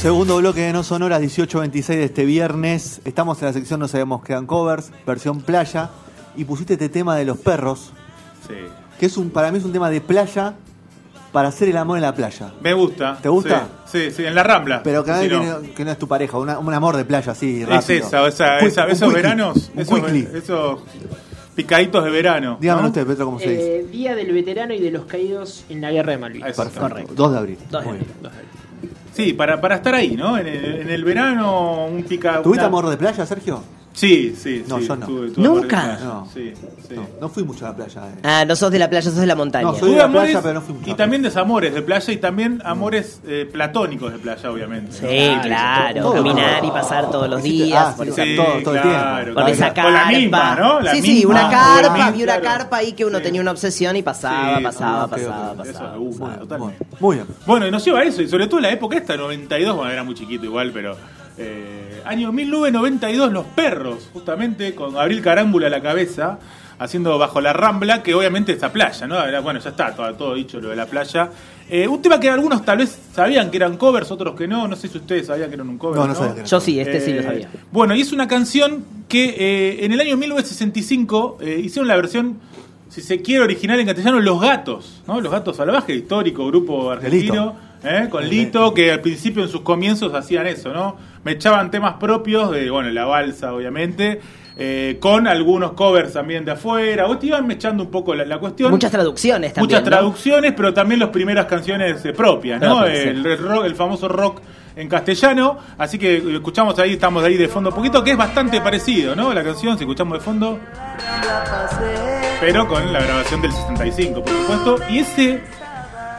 Segundo bloque de No Sonoras, 18.26 de este viernes. Estamos en la sección No Sabemos Quedan Covers, versión playa. Y pusiste este tema de los perros, Sí. que es un para mí es un tema de playa para hacer el amor en la playa. Me gusta. ¿Te gusta? Sí, sí, sí, en la Rambla. Pero que, Sí, que, no. que no es tu pareja, una- un amor de playa así, Es rápido. esa, esa, esa- un esos veranos, un esos, esos picaditos de verano. Dígame ¿no? usted, Petro, cómo se dice. Eh, Día del Veterano y de los Caídos en la Guerra de Malvinas. Perfecto. correcto. 2 de abril. Dos de Muy abril, bien. dos de abril. Sí, para, para estar ahí, ¿no? En el, en el verano, un pica. ¿Tuviste una- amor de playa, Sergio? Sí, sí, No, sí. yo no. tuve- tuve ¿Nunca? No. Sí, sí. No, no fui mucho a la playa. eh. Ah, no sos de la playa, sos de la montaña. No, soy- Tuve de la amores playa, pero no fui mucho y también desamores de playa y también amores eh, platónicos de playa, obviamente. Sí, claro. todo. Caminar y pasar todos los días. ah, por sí, esa- Sí, todo- todo el claro, tiempo. Con claro. esa carpa. la misma, ¿no? La sí, sí, misma, una con carpa, vi una carpa ahí que uno Sí. tenía una obsesión y pasaba, Sí, pasaba, ok, pasaba, ok. Eso pasaba. me gusta, pasaba. totalmente. Muy bien. Bueno, y nos lleva a eso, y sobre todo en la época esta, 92, bueno, era muy chiquito igual, pero... eh, año 1992, Los Perros, justamente, con Abril Carámbula a la cabeza, haciendo Bajo la Rambla, que obviamente es la playa, ¿no? Bueno, ya está, todo, todo dicho lo de la playa. Eh, un tema que algunos tal vez sabían que eran covers, otros que no, no sé si ustedes sabían que eran un cover. No, no sabía que era. Yo sí, este sí lo Eh, sabía. Bueno, y es una canción que eh, en el año 1965 eh, hicieron la versión, si se quiere, original en castellano, Los Gatos, ¿no? Los Gatos Salvajes, histórico grupo argentino, ¿eh? con Lito, que al principio en sus comienzos hacían eso, ¿no? Me echaban temas propios de, bueno, la balsa, obviamente. eh, con algunos covers también de afuera, o te iban echando un poco la, la cuestión. Muchas traducciones también. Muchas ¿no? traducciones, pero también las primeras canciones eh, propias, ¿no? Propias, sí. el, el rock- el famoso rock en castellano. Así que escuchamos ahí, estamos ahí de fondo un poquito, que es bastante parecido, ¿no? La canción, si escuchamos de fondo, pero con la grabación del 65, por supuesto. Y ese,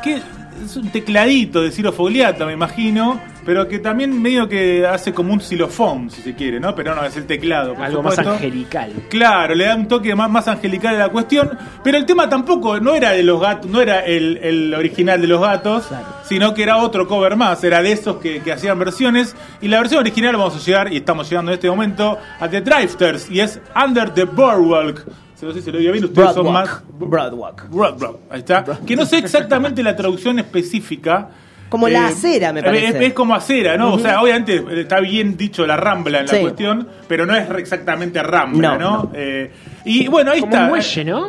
que es un tecladito de Ciro Fogliata, me imagino, pero que también medio que hace como un xilofón, si se quiere, ¿no? Pero no, es el teclado, por Algo más angelical. Claro, le da un toque más, más angelical a la cuestión, pero el tema tampoco no era de los gatos, no era el, el original de los gatos, sino que era otro cover más, era de esos que, que hacían versiones, y la versión original vamos a llegar, y estamos llegando en este momento, a The Drifters, y es Under the Boardwalk. No sé si se lo digo bien, ustedes son más... Broadwalk. Broadwalk. Broadwalk, ahí está. Que no sé exactamente la traducción específica. Como la Eh, acera, me parece. Es, como acera, ¿no? O sea, obviamente está bien dicho la rambla en la Sí. cuestión, pero no es exactamente rambla, No, ¿no? no. Eh, y bueno, ahí Como está. un muelle, ¿no?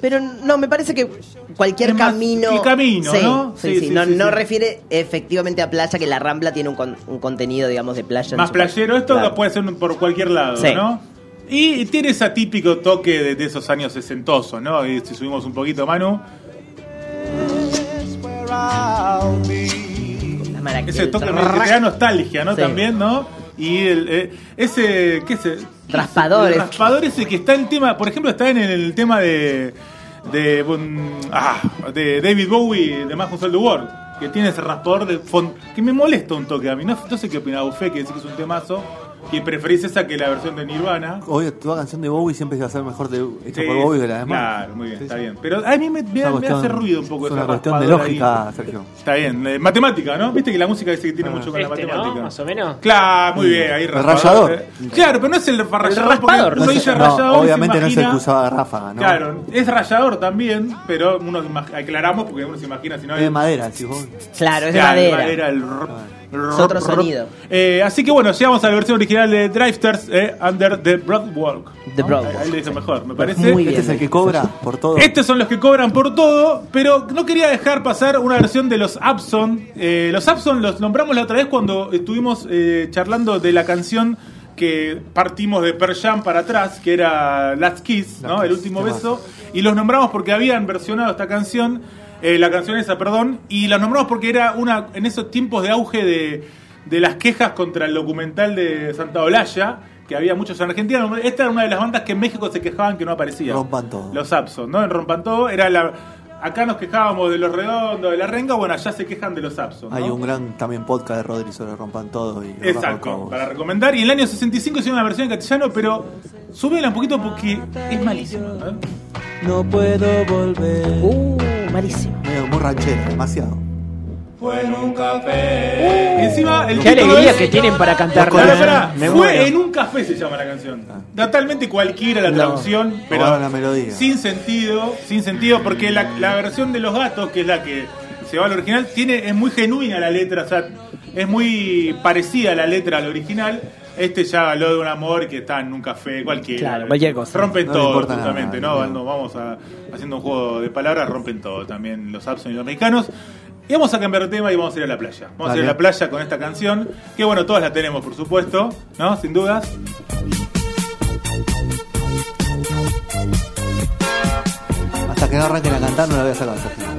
Pero no, me parece que cualquier más camino. el camino, sí, ¿no? Sí, Sí, sí, sí, no, sí, no refiere efectivamente a playa, que la rambla tiene un, con- un contenido, digamos, de playa. Más playero, esto Claro. puede ser por cualquier lado, Sí. ¿no? Y tiene ese típico toque de, de esos años sesentosos, ¿no? Y si subimos un poquito, Manu, ese toque que te da nostalgia, ¿no? Sí. También, ¿no? Y el, eh, ese, ¿qué es? el- Raspadores. El raspador ese que está en el tema, por ejemplo, está en el tema de de, ah, de David Bowie de Más Console the World, que tiene ese raspador de fondo, que me molesta un toque a mí. No, no sé qué opina Buffet, que dice que es un temazo, que preferís esa que la versión de Nirvana. Hoy toda canción de Bowie siempre va a ser mejor de, hecha Sí, por Bowie que la demás. Claro, muy bien, Sí, está sí. bien. Pero a mí me, me- Es una me cuestión- hace ruido un poco Es ese una cuestión de raspador ahí. lógica, Sergio. Está bien, eh, matemática, ¿no? Viste que la música dice que tiene mucho con la Este, ¿no? matemática. Más o menos. Claro, muy bien, ahí El rallador. eh. Claro, pero no es el raspador, porque no dice el- No, rallador y se obviamente no es el que usaba Ráfaga, ¿no? Claro, es rallador también, pero uno aclaramos porque uno se imagina si no Es de madera, vos. Claro, es de Claro, madera. el Es otro ro- sonido. Eh, así que bueno, llegamos a la versión original de Drifters, eh, Under the Broadwalk. The ¿no? Broadwalk. Ahí le dice mejor, me parece. Muy Este bien. es el que cobra por todo. Estos son los que cobran por todo, pero no quería dejar pasar una versión de los Abson. Eh, los Abson los nombramos la otra vez cuando estuvimos eh, charlando de la canción que partimos de Pearl Jam para atrás, que era Last Kiss, ¿no? Last El último beso. Y los nombramos porque habían versionado esta canción, eh, la canción esa, perdón, y la nombramos porque era una en esos tiempos de auge de, de las quejas contra el documental de Santa Olalla, que había muchos en Argentina. Esta era una de las bandas que en México se quejaban que no aparecía. Rompan todo. Los Sapson, ¿no? En Rompan Todo era la... Acá nos quejábamos de los redondos, de la renga, bueno, allá se quejan de los. ¿no? Hay un gran también podcast de Rodri sobre Rompan Todo y Exacto, para recomendar. Y en el año 65 hicieron una versión en castellano, pero súbela un poquito porque es malísima. ¿eh? No puedo volver. Uh, malísimo. Medio muy ranchera, demasiado. Fue en un café. Y encima, el Qué alegría es- que tienen para cantar. Pará, pará, Fue muero. en un café se llama la canción. Totalmente cualquiera la No. traducción, pero Robaron la melodía. sin sentido, sin sentido, porque la, la versión de los gatos, que es la que se va al original, tiene, es muy genuina la letra, o sea, es muy parecida a la letra al original. Este ya habló de un amor que está en un café, cualquiera. Claro, cualquier cosa. Rompen No todo, nada, justamente, no. vamos a, haciendo un juego de palabras, rompen todo también los Abson y los mexicanos. Y vamos a cambiar de tema y vamos a ir a la playa. Vamos a ir a la playa con esta canción, que bueno, todas la tenemos, por supuesto, ¿no? Sin dudas. Hasta que no arranquen a cantar no la voy a sacar.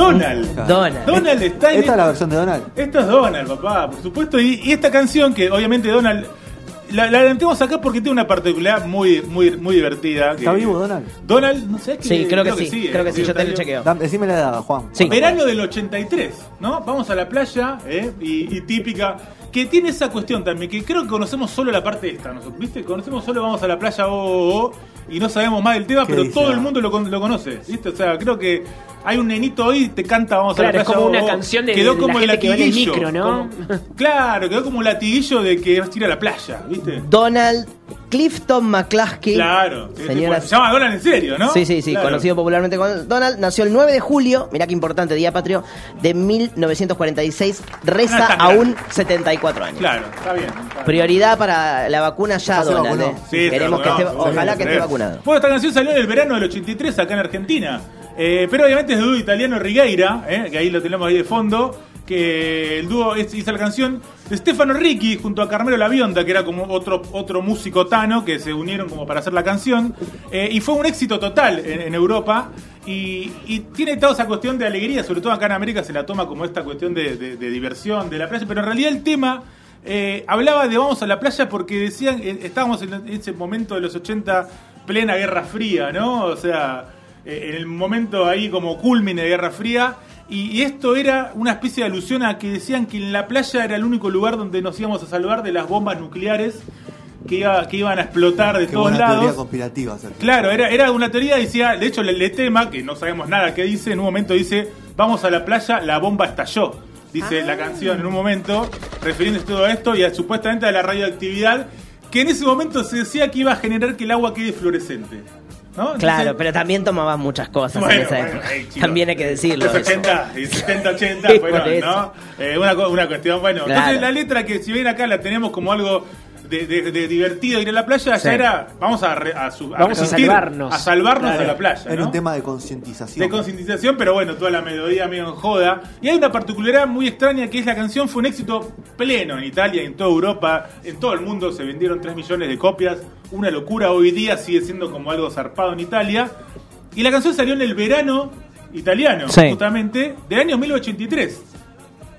Donald. Donald. Donald está en Esta es la versión de Donald. Esto es Donald, papá, por supuesto. Y, y esta canción, que obviamente Donald. La, la adelantemos acá porque tiene una particularidad muy, muy, muy divertida. ¿Está que- vivo Donald? Donald, no sé. Sí, creo que sí. Creo que eh, sí, yo te lo chequeo. Dame- Decime la edad, Juan. Sí. Verano del 83, ¿no? Vamos a la playa, ¿eh? y, y típica, que tiene esa cuestión también, que creo que conocemos solo la parte esta, nosotros, ¿viste? Conocemos solo vamos a la playa, oh, oh, oh, y no sabemos más del tema, ¿Qué pero dice? todo el mundo lo, con- lo conoce, ¿viste? O sea, creo que hay un nenito hoy te canta vamos a la playa. es como oh, una oh. canción de quedó la como el gente que va en el latiguillo, micro, ¿no? como- claro, quedó como un latiguillo de que vas a ir a la playa, ¿viste? Donald Clifton McCluskey. Claro, Señoras- se llama Donald en serio, ¿no? Sí, sí, sí, Claro. conocido popularmente como Donald, nació el 9 de julio, mirá qué importante, Día Patrio, de 1946, Ah, reza aún grande. 74 años. Claro, está bien. está bien. Prioridad para la vacuna ya, se Donald. eh. Sí, Queremos que esté, ojalá sí, que sí. esté vacunado. Bueno, esta canción salió en el verano del 83 acá en Argentina. Eh, pero obviamente es de dúo italiano Rigueira, eh, que ahí lo tenemos ahí de fondo. Que el dúo hizo la canción de Stefano Ricci junto a Carmelo La Bionda, que era como otro, otro músico tano que se unieron como para hacer la canción. Eh, y fue un éxito total en, Europa. Y, tiene toda esa cuestión de alegría, sobre todo acá en América se la toma como esta cuestión de diversión, de la playa. Pero en realidad el tema eh, hablaba de vamos a la playa porque decían, eh, estábamos en ese momento de los 80, plena Guerra Fría, ¿no? O sea, eh, en el momento ahí como culmine de Guerra Fría. Y, y esto era una especie de alusión a que decían que en la playa era el único lugar donde nos íbamos a salvar de las bombas nucleares que, iba- que iban a explotar de Qué todos buena teoría lados. conspirativa, Sergio. Claro, era, era una teoría, decía, de hecho, el, tema, que no sabemos nada que dice, en un momento dice, vamos a la playa, la bomba estalló. Dice la canción en un momento, refiriéndose a todo esto y a, supuestamente a la radioactividad, que en ese momento se decía que iba a generar que el agua quede fluorescente. ¿No? Entonces- Claro, pero también tomabas muchas cosas Bueno, en esa bueno, época. hey, chicos. también hay que decirlo. Los eso. 80 y 70, 80 Sí, fueron. ¿no? Eh, una, una cuestión, bueno. Claro. Entonces la letra que si bien acá la tenemos como algo de, de- de divertido ir a la playa, Sí. allá era, vamos a, re- a, su- a Vamos a resistir, salvarnos. A salvarnos Claro. a la playa, Era ¿no? un tema de concientización. de concientización, pero bueno, toda la melodía medio en joda. Y hay una particularidad muy extraña que es la canción fue un éxito pleno en Italia, en toda Europa, en todo el mundo se vendieron 3 millones de copias. Una locura, hoy día sigue siendo como algo zarpado en Italia. Y la canción salió en el verano italiano, Sí. justamente, del año 1983.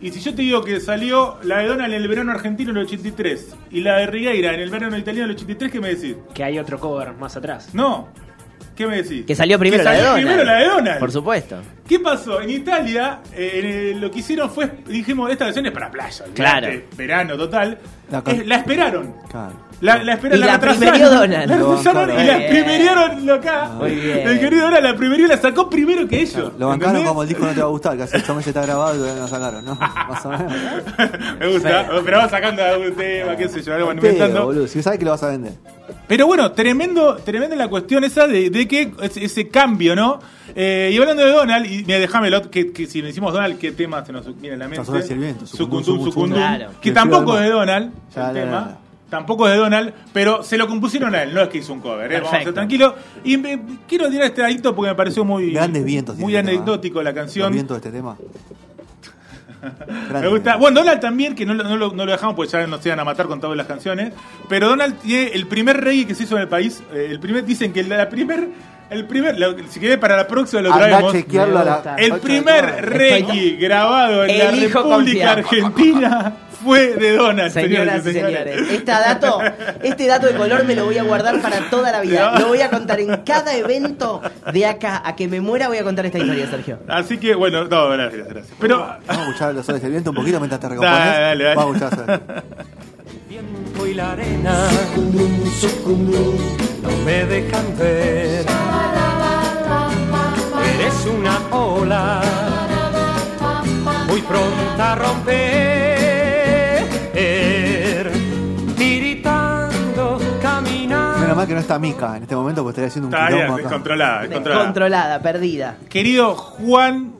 Y si yo te digo que salió la de Donald en el verano argentino en el 83 y la de Rigueira en el verano italiano en el 83, ¿qué me decís? Que hay otro cover más atrás. No. ¿Qué me decís? Que salió primero Que la de Donald. primero la de Donald. Por supuesto. ¿Qué pasó? En Italia, eh, en el- lo que hicieron fue, dijimos, esta versión es para playa. Claro. Verano total. La con- Es- la esperaron. Claro. La, la esperaron, Y la retrasaron. La Lo retrasaron bancaron. y la primerieron acá. Muy bien. El querido Donald la primerió y la sacó primero que ellos. Lo bancaron ¿entendés? como el disco no te va a gustar, que hace ocho meses está grabado y todavía no lo sacaron, ¿no? Más o menos. Me gusta. Pero vamos sacando algún tema, qué sé yo, algo inventando. boludo, si sabes que lo vas a vender. Pero bueno, tremendo, tremenda la cuestión esa de, de que ese, ese cambio, ¿no? Eh, y hablando de Donald, y mira, déjamelo, que, que si le decimos Donald, ¿qué tema se nos viene a la mente? Sucundum, Sucundum, Claro. que tampoco es de. Donald, Ya, el tema. Tampoco es de Donald, pero se lo compusieron a él, no es que hizo un cover, ¿eh? vamos a ser tranquilos. Y me- quiero tirar este adicto porque me pareció muy, Grandes vientos muy el tema, anecdótico la Los canción. vientos de este tema. Me gusta. Bueno, Donald también, que no, lo- no lo, no lo dejamos porque ya nos iban a matar con todas las canciones. Pero Donald tiene el primer reggae que se hizo en el país. eh, el primer, dicen que la primer el primer, lo- si querés para la próxima lo traemos. chequearlo a Me la. gusta. El primer reggae grabado en la República confiar. Argentina fue de Donald, Señoras y señores, Este dato, este dato de color me lo voy a guardar para toda la vida. Lo voy a contar en cada evento de acá a que me muera. Voy a contar esta historia, Sergio. Así que, bueno, no, gracias, gracias. Pero, Vamos a escuchar los soles del viento un poquito mientras te recompones. dale, dale. Vamos a escuchar. viento y la arena no me dejan ver. Eres una ola muy pronta a romper, mal que no está Mica en este momento porque estaría haciendo un está bien, quilombo acá. descontrolada, descontrolada. Controlada, perdida. Querido Juan,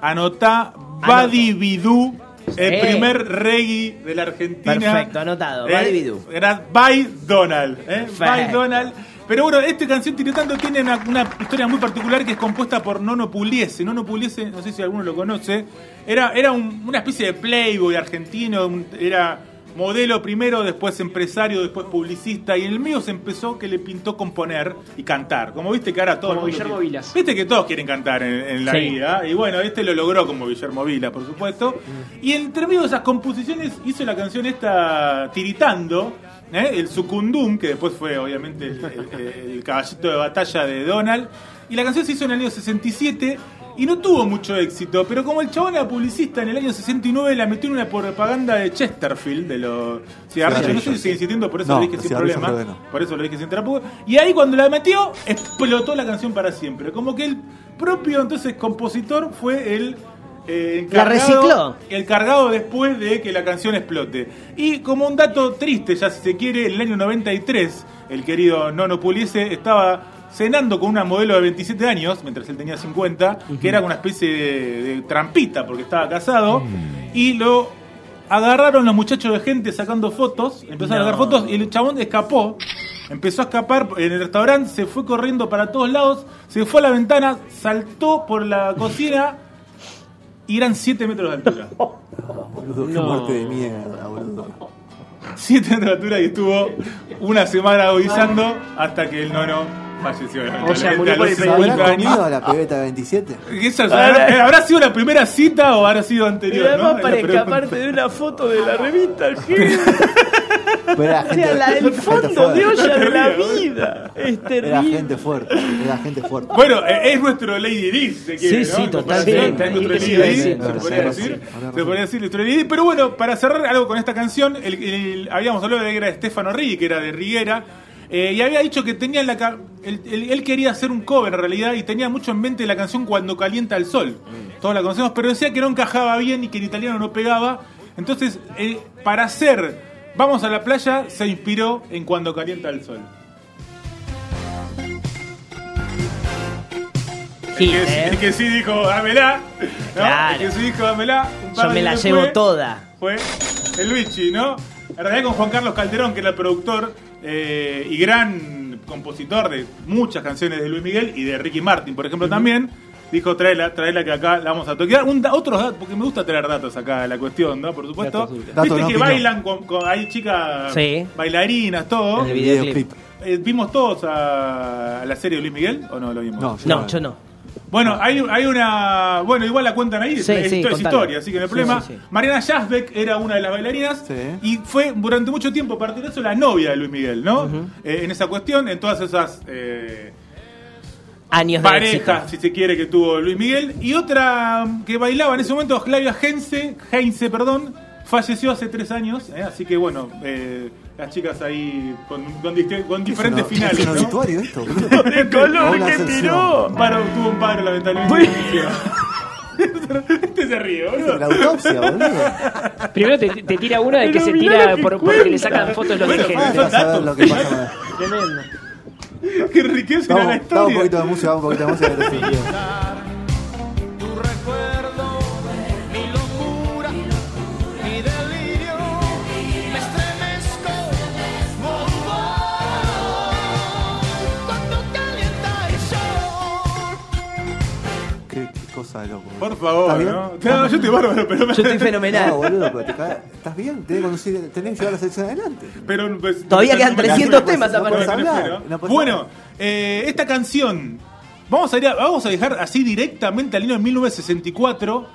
anotá Badi Bidú, el Sí. primer reggae de la Argentina. Perfecto, anotado, Eh, Badi Bidú. Era By Donald. ¿eh? Perfecto. By Donald. Pero bueno, esta canción Tiritando tiene una, una historia muy particular que es compuesta por Nono Pugliese. Nono Pugliese, no sé si alguno lo conoce, era, era un- una especie de playboy argentino, un- era modelo primero, después empresario, después publicista, y en el mío se empezó que le pintó componer y cantar. Como viste que ahora todo el Como mundo Guillermo quiere- Vilas. Viste que todos quieren cantar en, en la Sí. vida, y bueno, este lo logró como Guillermo Vilas, por supuesto. Y entre medio de esas composiciones hizo la canción esta Tiritando, ¿eh? el Sucundum, que después fue obviamente el, el- el caballito de batalla de Donald. Y la canción se hizo en el año 67 y no tuvo mucho éxito, pero como el chabón era publicista en el año 69, la metió en una propaganda de Chesterfield, de los cigarrillos. No sé si sigue existiendo, por eso No, lo dije sin problema. no. Por eso lo dije sin trapo. Y ahí cuando la metió, explotó la canción para siempre. Como que el propio entonces compositor fue el eh, La encargado- recicló. El cargado después de que la canción explote. Y como un dato triste, ya si se quiere, en el año 93, el querido Nono Puliese estaba cenando con una modelo de 27 años, mientras él tenía 50, que era una especie de, de trampita porque estaba casado, y lo agarraron los muchachos de gente sacando fotos, empezaron a sacar fotos y el chabón escapó. Empezó a escapar en el restaurante, se fue corriendo para todos lados, se fue a la ventana, saltó por la cocina y eran 7 metros de altura. Boludo, qué No. muerte de mierda, boludo. 7 metros de altura y estuvo una semana agonizando hasta que el nono falleció. O sea, murió a por el ¿Se habrá 50 años. comido a la pebeta de 27? Eso, ¿habrá, habrá sido la primera cita o habrá sido anterior? ¿no? para La pregunta. escaparte de una foto de la revista Pero era gente, Era la del fondo de olla de la vida. Es Era terrible. gente fuerte, era gente fuerte. Bueno, eh, es nuestro Lady Di, si se quiere, Sí, ¿no? sí, En totalmente. comparación, Es nuestro Sí, Lady Di, se podría decir. Se podría decir nuestro Lady Di. Pero bueno, para cerrar algo con esta canción, el, el- habíamos hablado de que era de Stefano Riggi, que era de Riguera. Eh, y había dicho que tenía en la ca- él, él- él quería hacer un cover en realidad y tenía mucho en mente la canción Cuando calienta el sol. Todos la conocemos, pero decía que no encajaba bien y que en italiano no pegaba. Entonces, eh, para hacer Vamos a la playa se inspiró en Cuando calienta el sol. El que, ¿eh? el que sí dijo, dámela. ¿no? Claro. El que sí dijo, dámela. Yo me la llevo toda. Fue el Luigi, ¿no? En realidad con Juan Carlos Calderón, que era el productor eh, y gran compositor de muchas canciones de Luis Miguel y de Ricky Martin, por ejemplo, también. Dijo, tráela, tráela que acá la vamos a toquear. Un, otros datos, porque me gusta traer datos acá de la cuestión, ¿no? Por supuesto. Datos útiles. Datos Viste no que opinión. bailan con, con- hay chicas Sí. bailarinas, todo. En el videoclip. Eh, ¿Vimos todos a, a la serie de Luis Miguel o no lo vimos? No, No, yo no. Bueno, hay, hay una. Bueno, igual la cuentan ahí, Sí, es, sí, es contala. historia, así que no hay problema. sí, sí. Mariana Jasbeck era una de las bailarinas Sí. y fue durante mucho tiempo, a partir de eso, la novia de Luis Miguel, ¿no? Eh, en esa cuestión, en todas esas eh, Años de parejas, si se quiere, que tuvo Luis Miguel. Y otra que bailaba en ese momento, Flavia Heinze, Heinze, perdón, falleció hace tres años, eh, así que bueno, eh, las chicas ahí con, con con diferentes ¿Es finales. ¿Es un ¿no? obituario esto? boludo? El color que tiró. Paro, tuvo un paro, lamentablemente. este se ríe, boludo. La autopsia, boludo. Primero te, te tira una de que Pero se tira que por, porque le sacan fotos los Bueno, datos. lo que pasa. Tremendo. que enriquece Vamos, la vamos un historia. poquito de música, vamos un poquito de música. Qué, qué cosa de loco. Por favor, ¿Estás bien? ¿no? No, yo estoy bárbaro, pero, Yo estoy fenomenal. No, boludo, pero te. ¿Estás bien? Tenés que, conducir, tenés que llevar la selección adelante. pero pues, Todavía quedan no me- 300 no me- temas no aparte. me- No puedes hablar, no me- Bueno, eh, esta canción Vamos a, ir a- vamos a dejar así directamente al año de 1964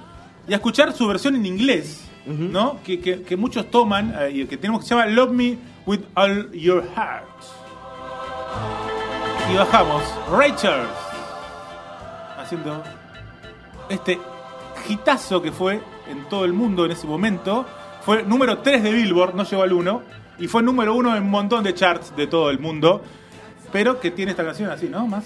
y a escuchar su versión en inglés, ¿no? Que, que- que muchos toman eh, y que tenemos que se llama Love Me With All Your Heart. Y bajamos, Ray Charles, haciendo este hitazo que fue en todo el mundo en ese momento. Fue número 3 de Billboard, no llegó al 1. Y fue número 1 en un montón de charts de todo el mundo. Pero que tiene esta canción así, ¿no? Más.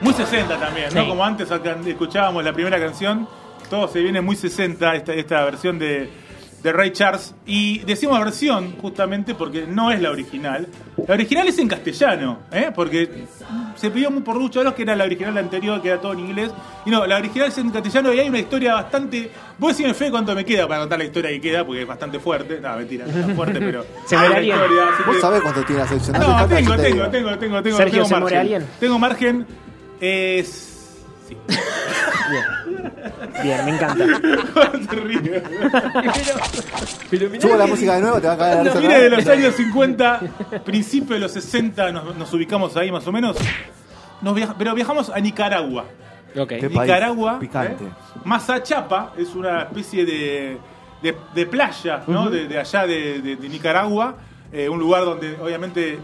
Muy 60 también, ¿no? Sí. Como antes escuchábamos la primera canción, todo se viene muy 60 esta, esta versión de, de Ray Charles. Y decimos versión justamente porque no es la original. La original es en castellano, ¿eh? Porque se pidió muy por mucho que era la original anterior, que era todo en inglés. Y no, la original es en castellano y hay una historia bastante... Voy a decirme fe cuánto me queda para contar la historia que queda, porque es bastante fuerte. No, mentira, no es fuerte, pero... ¿Se muere alguien? así Vos que- sabés cuánto tiene la sección. no, tengo, tengo, tengo, tengo, tengo, Sergio, tengo ¿se margen. muere alguien? Tengo margen. Es. Sí. Bien. Bien, me encanta. Se ríe. Pero Subo la música de nuevo, te va a caer la risa Mire, otra de los años 50, principio de los 60, nos, nos ubicamos ahí más o menos. Nos viaja- pero viajamos a Nicaragua. Ok. Qué país Nicaragua. picante. ¿eh? Mazachapa es una especie de, de, de playa, ¿no? de, de allá de, de- de Nicaragua. eh, un lugar donde, obviamente,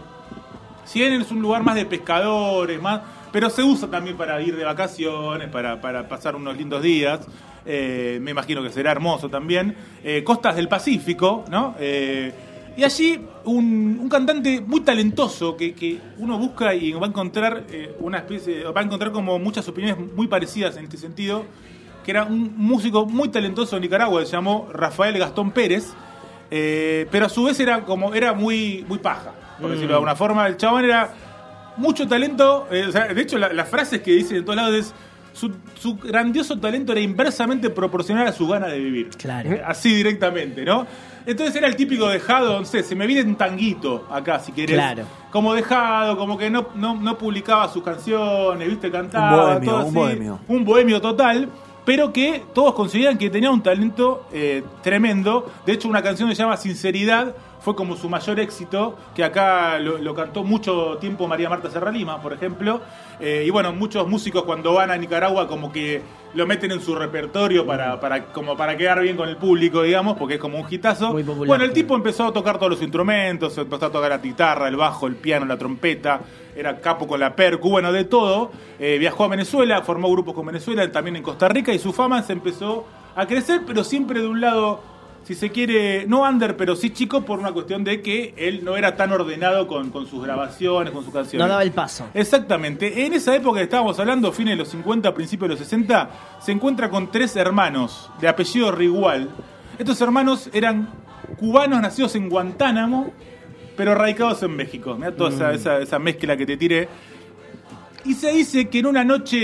si bien es un lugar más de pescadores, más, pero se usa también para ir de vacaciones, para, para pasar unos lindos días. Eh, me imagino que será hermoso también. Eh, costas del Pacífico, ¿no? Eh, y allí un, un cantante muy talentoso que, que uno busca y va a encontrar una especie, va a encontrar como muchas opiniones muy parecidas en este sentido, que era un músico muy talentoso de Nicaragua, se llamó Rafael Gastón Pérez, pero a su vez era como era muy muy paja, por decirlo de alguna forma. El chabón era mucho talento, eh, o sea, de hecho la- las frases que dicen en todos lados es su, su grandioso talento era inversamente proporcional a su gana de vivir. Claro. Eh, Así directamente, ¿no? Entonces era el típico dejado, no sé, se me viene un tanguito acá, si querés. Claro. Como dejado, como que no, no, no publicaba sus canciones, ¿viste? Cantaba, Un bohemio, todo un bohemio. Un bohemio total, pero que todos consideran que tenía un talento eh, tremendo. De hecho, una canción que se llama Sinceridad fue como su mayor éxito, que acá lo, lo cantó mucho tiempo María Marta Serralima, por ejemplo. Eh, y bueno, muchos músicos cuando van a Nicaragua como que lo meten en su repertorio para, para, como para quedar bien con el público, digamos, porque es como un hitazo. Muy popular. Bueno, el tipo empezó a tocar todos los instrumentos, empezó a tocar la guitarra, el bajo, el piano, la trompeta, era capo con la percu, bueno, de todo. Eh, viajó a Venezuela, formó grupos con Venezuela, también en Costa Rica, y su fama se empezó a crecer, pero siempre de un lado, si se quiere, no under, pero sí chico, por una cuestión de que él no era tan ordenado con, con sus grabaciones, con sus canciones. No daba el paso. Exactamente. En esa época que estábamos hablando, fines de los 50, principios de los 60, se encuentra con tres hermanos de apellido Rigual. Estos hermanos eran cubanos nacidos en Guantánamo, pero radicados en México. Mirá toda esa, esa- esa mezcla que te tiré. Y se dice que en una noche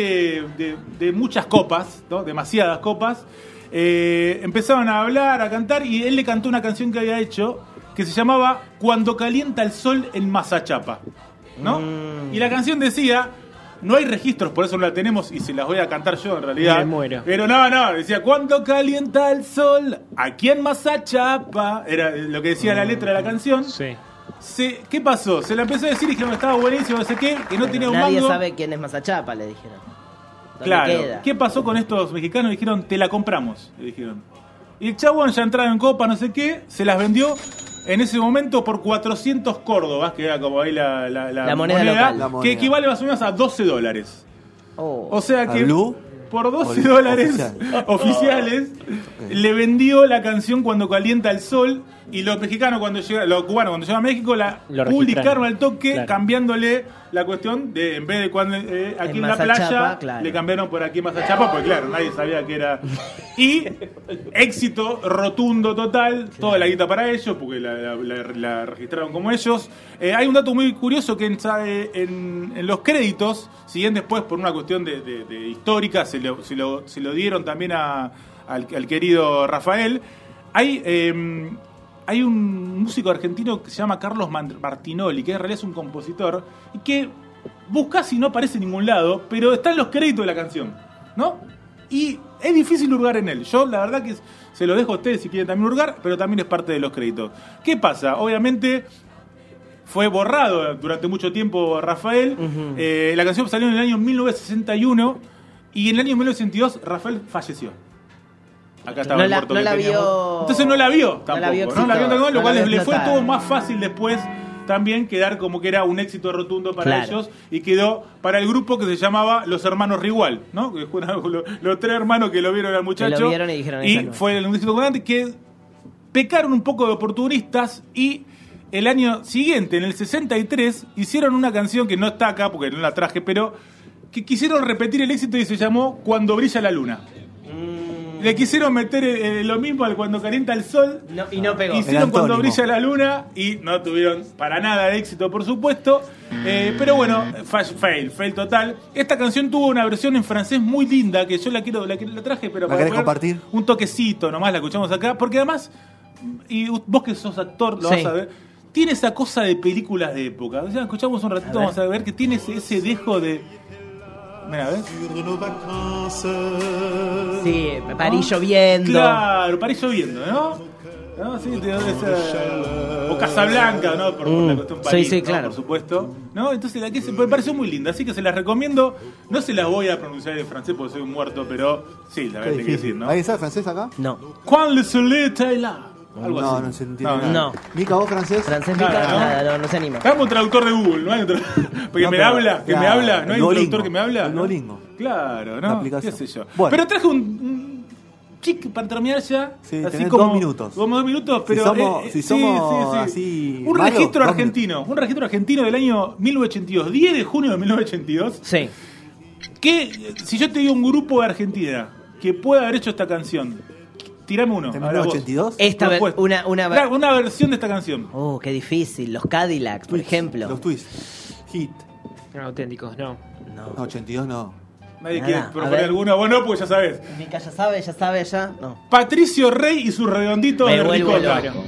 de, de muchas copas, ¿no? demasiadas copas, eh, empezaron a hablar, a cantar, y él le cantó una canción que había hecho que se llamaba Cuando calienta el sol en Mazachapa. ¿no? Y la canción decía, no hay registros, por eso no la tenemos, y se las voy a cantar yo en realidad. Me muero. Pero no, no, decía, cuando calienta el sol, aquí en Mazachapa, era lo que decía la letra de la canción. Sí. Se- ¿Qué pasó? Se la empezó a decir y dijeron que estaba buenísimo, no sé qué, que no tenía un Nadie mango. sabe quién es Mazachapa, le dijeron. ¿Dónde Claro. queda? ¿Qué pasó con estos mexicanos? Dijeron, te la compramos. Le dijeron. Y el chabón ya entraron en copa, no sé qué, se las vendió en ese momento por 400 córdobas, que era como ahí la, la, La moneda local. Que equivale más o menos a 12 dólares. Oh. O sea ¿A que Blue? por 12 Ol- dólares oficial. oficiales le vendió la canción Cuando calienta el sol y los mexicanos cuando llegan, los cubanos cuando llegan a México la publicaron al toque Claro. cambiándole la cuestión de en vez de cuando eh, aquí en, En la playa claro. le cambiaron por aquí en Mazachapa porque claro nadie sabía que era y éxito rotundo total toda la guita para ellos porque la, la- la- la registraron como ellos Eh, hay un dato muy curioso que en, en- en los créditos si bien después por una cuestión de, de- de histórica se lo, se lo- se lo dieron también a- al, al querido Rafael hay eh, hay un músico argentino que se llama Carlos Martinoli, que en realidad es un compositor, y que buscas y no aparece en ningún lado, pero está en los créditos de la canción, ¿no? Y es difícil hurgar en él. Yo la verdad que se lo dejo a ustedes si quieren también hurgar, pero también es parte de los créditos. ¿Qué pasa? Obviamente fue borrado durante mucho tiempo Rafael. Eh, la canción salió en el año 1961 y en el año 1962 Rafael falleció. Acá estaba No el la- muerto no que la teníamos. vio- Entonces no la vio tampoco. no la vio ¿no? La vio exitosa, tampoco, lo no cual la le fue todo más fácil después también quedar como que era un éxito rotundo para Claro. ellos y quedó para el grupo que se llamaba Los Hermanos Rigual, ¿no? Que fue una- lo- los tres hermanos que lo vieron al muchacho vieron y dijeron, esa no. fue un éxito grande que pecaron un poco de oportunistas y el año siguiente, en el 63, hicieron una canción que no está acá porque no la traje, pero que quisieron repetir el éxito y se llamó Cuando brilla la luna. Le quisieron meter eh, lo mismo al cuando calienta el sol. No, y no pegó. Hicieron cuando brilla la luna y no tuvieron para nada de éxito, por supuesto. Eh, pero bueno, fa- fail, fail total. Esta canción tuvo una versión en francés muy linda que yo la quiero, la, la traje, pero ¿La para compartir? un toquecito nomás la escuchamos acá, porque además, y vos que sos actor lo Sí. vas a ver, tiene esa cosa de películas de época. O sea, escuchamos un ratito, A vamos a ver que tiene ese, ese dejo de. Mira, ¿ves? Sí, París lloviendo. Claro, París lloviendo, ¿no? ¿No? Sí, te- esa- o Casablanca, ¿no? Por, por la Mm, cuestión sí, París, sí, ¿no? claro. Por supuesto. ¿No? Entonces la que se me pareció muy linda, así que se las recomiendo. No se las voy a pronunciar en francés porque soy un muerto, pero sí, la verdad que decir, ¿no? ¿Alguien sabe francés acá? No. Le soleil là. Algo no, así. no se entiende No, nada. no. Mica, ¿vos francés? Francés Nada, Mica, ¿no? nada, no, no se anima. Hagamos un traductor de Google, ¿no? hay otro- Porque No, me pero- habla, que me claro, habla, ¿no hay un Duolingo. traductor que me habla? Duolingo. Claro, La ¿no? aplicación. ¿Qué sé yo? Bueno. Pero traje un, un chic para terminar ya. Sí, así tenés como, dos minutos. Como dos minutos, pero. somos- eh, si sí, somos sí, sí. así Un malos, registro dos argentino. Un registro argentino del año 1982. 10 de junio de 1982. Sí. Que, si yo te digo un grupo de Argentina que pueda haber hecho esta canción, tirame uno. ¿En ahora vos. 1982? Esta ver- una, una, Claro, una versión de esta canción. Oh, qué difícil. Los Cadillacs, por ejemplo. Los twists. Hit. Auténticos, no. No. No, 82 no. Nadie Nada, quiere a proponer ver. alguno. Bueno, pues ya sabes. Mica ya sabe, ya sabe, ya. No. Patricio Rey y sus redonditos Me de vuelvo ricota. loco.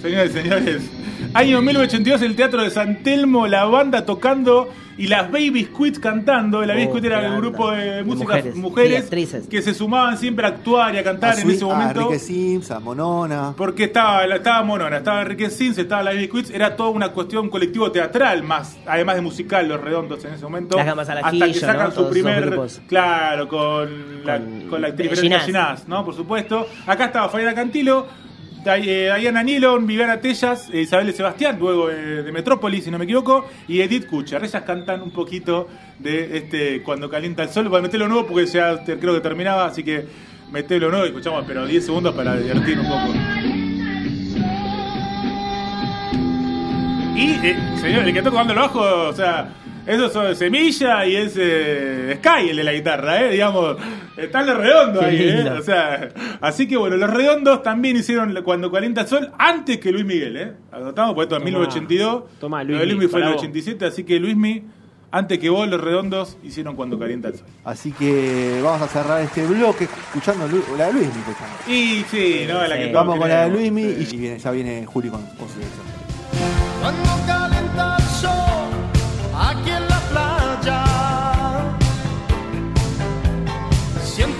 Señores y señores. Año 1982, el Teatro de San Telmo, la banda tocando y las Baby Squids cantando. La Baby Oh, Squid era el grupo de De música mujeres. mujeres, que se sumaban siempre a actuar y a cantar a, en ese a momento. Enrique Sims, a Monona. Porque estaba, estaba Monona, estaba Enrique Sims, estaba la Baby Squids, era toda una cuestión colectivo teatral, más además de musical, los redondos en ese momento. Las Gamas al hasta que sacan ¿no? su Todos primer. Claro, con la, Con con la actriz Ginás. Verónica Ginás, ¿no? Por supuesto. Acá estaba Fabiana Cantilo, Diana Nilon, Viviana Tellas, eh, Isabel Sebastián, luego eh, de Metrópolis, si no me equivoco, y Edith Kuchar. Ellas cantan un poquito de este Cuando calienta el sol. Voy a meterlo nuevo porque ya creo que terminaba, así que metelo nuevo y escuchamos, pero 10 segundos para divertir un poco. Y, eh, señor, el que está tocando el bajo, o sea, esos son Semilla y es eh, Sky, el de la guitarra, ¿eh? Digamos, están los redondos ahí, ¿eh? O sea, así que bueno, los redondos también hicieron Cuando calienta el sol antes que Luis Miguel, ¿eh? Anotamos, porque esto es Tomá. 1982. Tomá, Lo de Luismi, Luismi fue en el para vos. 87, así que Luismi, antes que vos, los redondos hicieron Cuando calienta el sol. Así que vamos a cerrar este bloque escuchando Lu- la de Luismi. escuchando. Y sí, no, la Sí. que Vamos con la de. Luismi Sí. y ya viene Juli con, con su dirección. Cuando aquí